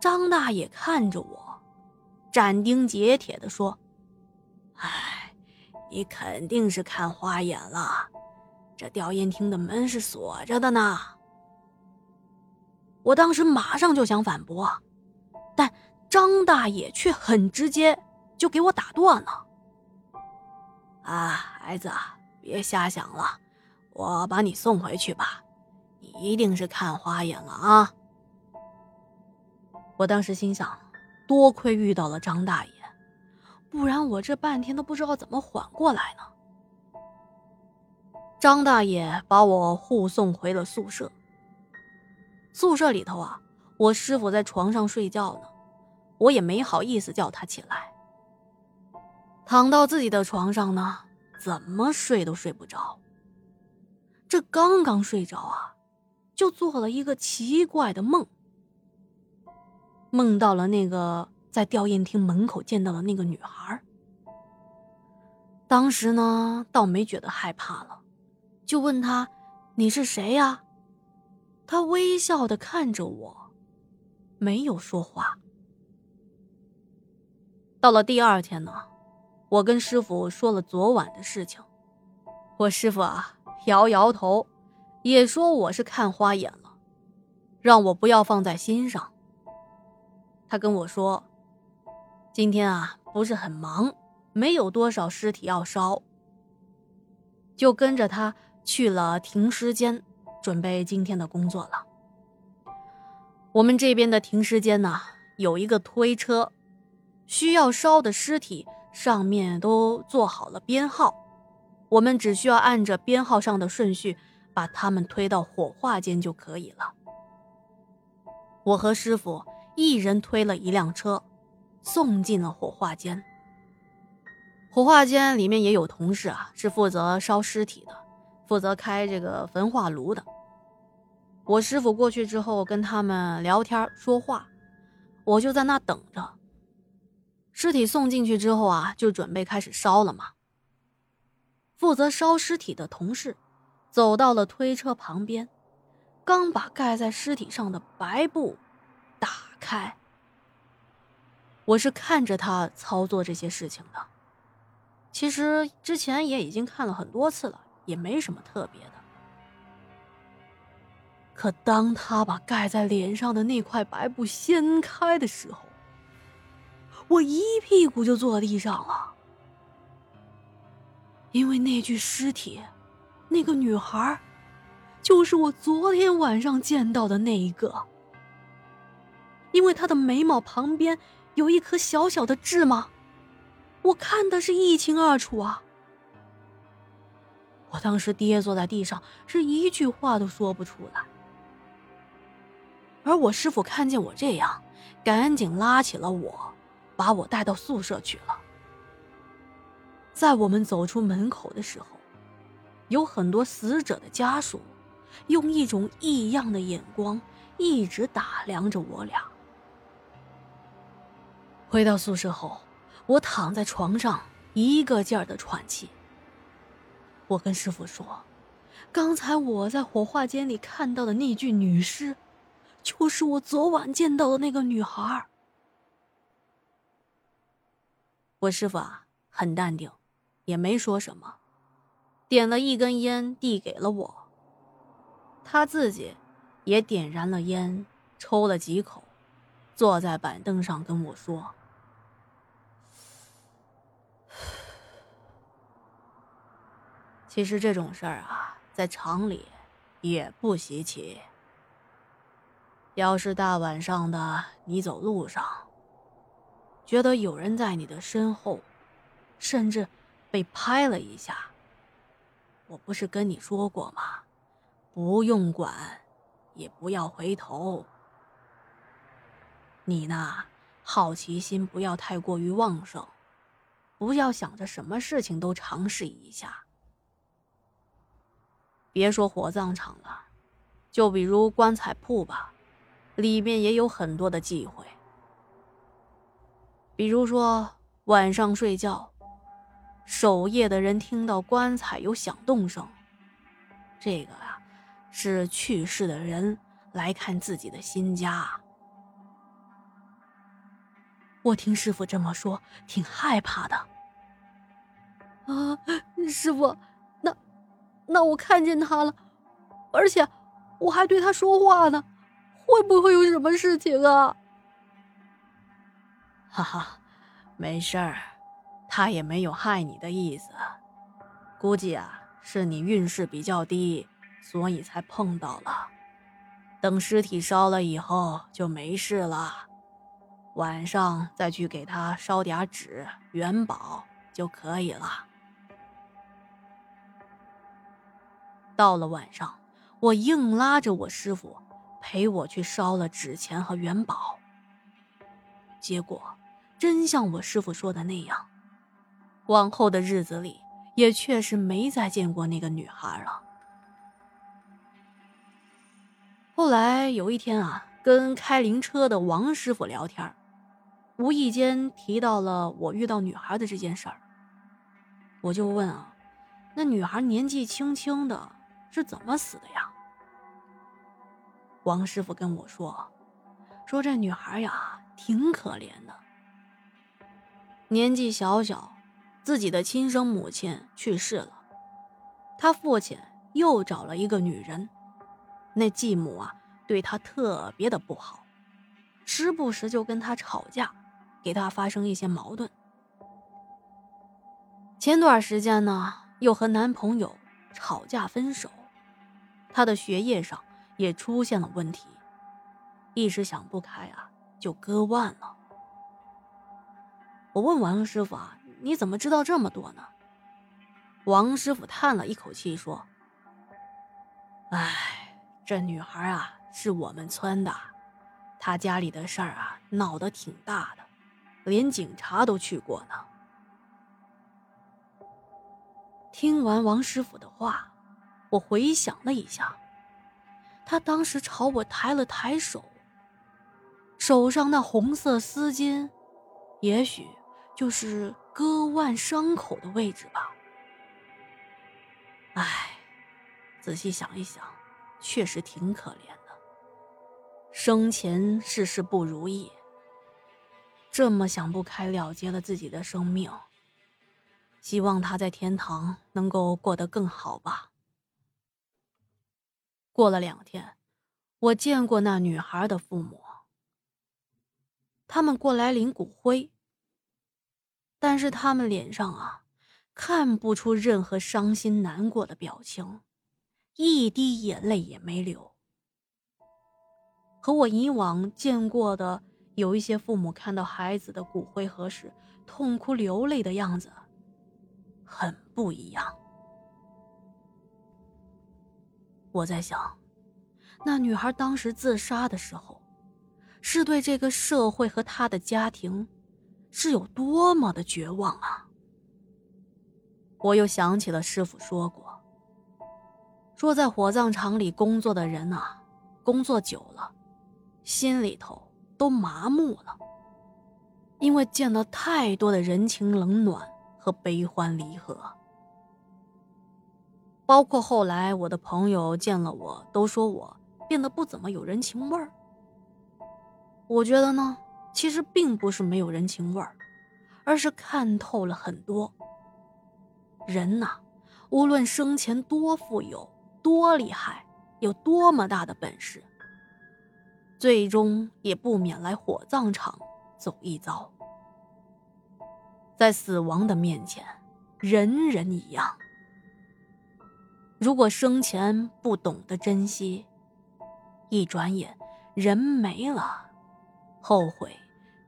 张大爷看着我，斩钉截铁地说：“哎，你肯定是看花眼了，这吊唁厅的门是锁着的呢。”我当时马上就想反驳，但张大爷却很直接，就给我打断了。啊，孩子，别瞎想了，我把你送回去吧。你一定是看花眼了啊！我当时心想，多亏遇到了张大爷，不然我这半天都不知道怎么缓过来呢。张大爷把我护送回了宿舍。宿舍里头啊，我师傅在床上睡觉呢，我也没好意思叫他起来。躺到自己的床上呢，怎么睡都睡不着。这刚刚睡着啊，就做了一个奇怪的梦。梦到了那个在吊唁厅门口见到的那个女孩。当时呢，倒没觉得害怕了，就问他：“你是谁呀？”他微笑的看着我，没有说话。到了第二天呢，我跟师傅说了昨晚的事情，我师傅啊摇摇头，也说我是看花眼了，让我不要放在心上。他跟我说：“今天啊，不是很忙，没有多少尸体要烧。”就跟着他去了停尸间，准备今天的工作了。我们这边的停尸间呢，有一个推车，需要烧的尸体上面都做好了编号，我们只需要按着编号上的顺序把他们推到火化间就可以了。我和师傅。一人推了一辆车，送进了火化间。火化间里面也有同事啊，是负责烧尸体的，负责开这个焚化炉的。我师傅过去之后跟他们聊天说话，我就在那等着。尸体送进去之后啊，就准备开始烧了嘛。负责烧尸体的同事走到了推车旁边，刚把盖在尸体上的白布打。开，我是看着他操作这些事情的。其实之前也已经看了很多次了，也没什么特别的。可当他把盖在脸上的那块白布掀开的时候，我一屁股就坐地上了，因为那具尸体，那个女孩，就是我昨天晚上见到的那一个。因为他的眉毛旁边有一颗小小的痣吗？我看的是一清二楚啊！我当时跌坐在地上，是一句话都说不出来。而我师傅看见我这样，赶紧拉起了我，把我带到宿舍去了。在我们走出门口的时候，有很多死者的家属，用一种异样的眼光一直打量着我俩。回到宿舍后，我躺在床上，一个劲儿的喘气。我跟师傅说：“刚才我在火化间里看到的那具女尸，就是我昨晚见到的那个女孩。”我师傅啊，很淡定，也没说什么，点了一根烟递给了我。他自己也点燃了烟，抽了几口，坐在板凳上跟我说。其实这种事儿啊，在厂里也不稀奇。要是大晚上的你走路上，觉得有人在你的身后，甚至被拍了一下，我不是跟你说过吗？不用管，也不要回头。你呢，好奇心不要太过于旺盛，不要想着什么事情都尝试一下。别说火葬场了，就比如棺材铺吧，里面也有很多的忌讳。比如说晚上睡觉，守夜的人听到棺材有响动声，这个啊是去世的人来看自己的新家。我听师傅这么说，挺害怕的。啊，师傅，那我看见他了，而且我还对他说话呢，会不会有什么事情啊？哈哈，没事儿，他也没有害你的意思，估计啊是你运势比较低，所以才碰到了。等尸体烧了以后就没事了。晚上再去给他烧点纸元宝就可以了。到了晚上，我硬拉着我师傅陪我去烧了纸钱和元宝。结果，真像我师傅说的那样，往后的日子里也确实没再见过那个女孩了。后来有一天啊，跟开灵车的王师傅聊天无意间提到了我遇到女孩的这件事儿，我就问啊，那女孩年纪轻轻的，是怎么死的呀？王师傅跟我说，说这女孩呀，挺可怜的，年纪小小，自己的亲生母亲去世了，她父亲又找了一个女人，那继母啊，对她特别的不好，时不时就跟她吵架。给她发生一些矛盾。前段时间呢，又和男朋友吵架分手，他的学业上也出现了问题，一时想不开啊，就割腕了。我问王师傅啊，你怎么知道这么多呢？王师傅叹了一口气说：“哎，这女孩啊，是我们村的，她家里的事儿啊，闹得挺大的。”连警察都去过呢。听完王师傅的话，我回想了一下，他当时朝我抬了抬手，手上那红色丝巾，也许就是割腕伤口的位置吧。唉，仔细想一想，确实挺可怜的，生前事事不如意。这么想不开了结了自己的生命，希望他在天堂能够过得更好吧。过了两天，我见过那女孩的父母，他们过来领骨灰，但是他们脸上啊，看不出任何伤心难过的表情，一滴眼泪也没流，和我以往见过的。有一些父母看到孩子的骨灰盒时痛哭流泪的样子，很不一样。我在想，那女孩当时自杀的时候，是对这个社会和她的家庭是有多么的绝望啊！我又想起了师傅说过，说在火葬场里工作的人啊，工作久了，心里头。都麻木了，因为见了太多的人情冷暖和悲欢离合。包括后来我的朋友见了我，都说我变得不怎么有人情味儿。我觉得呢，其实并不是没有人情味儿，而是看透了很多。人呐，无论生前多富有、多厉害、有多么大的本事。最终也不免来火葬场走一遭，在死亡的面前，人人一样。如果生前不懂得珍惜，一转眼人没了，后悔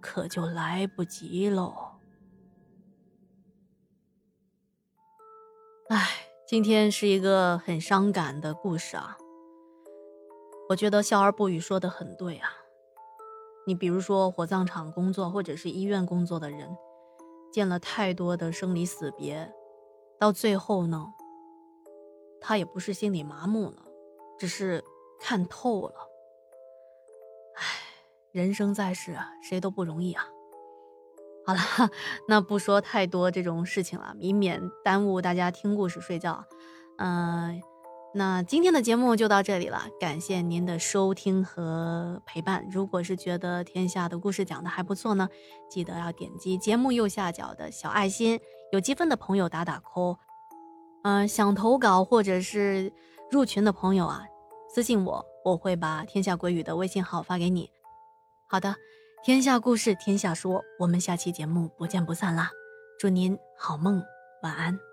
可就来不及喽。唉，今天是一个很伤感的故事啊。我觉得笑而不语说的很对啊，你比如说火葬场工作或者是医院工作的人，见了太多的生离死别，到最后呢，他也不是心里麻木了，只是看透了。唉，人生在世啊，谁都不容易啊。好了，那不说太多这种事情了，以免耽误大家听故事睡觉。嗯。那今天的节目就到这里了，感谢您的收听和陪伴。如果是觉得天下的故事讲的还不错呢，记得要点击节目右下角的小爱心，有积分的朋友打打 call。嗯，想投稿或者是入群的朋友啊，私信我，我会把天下鬼语的微信号发给你。好的，天下故事天下说，我们下期节目不见不散啦！祝您好梦，晚安。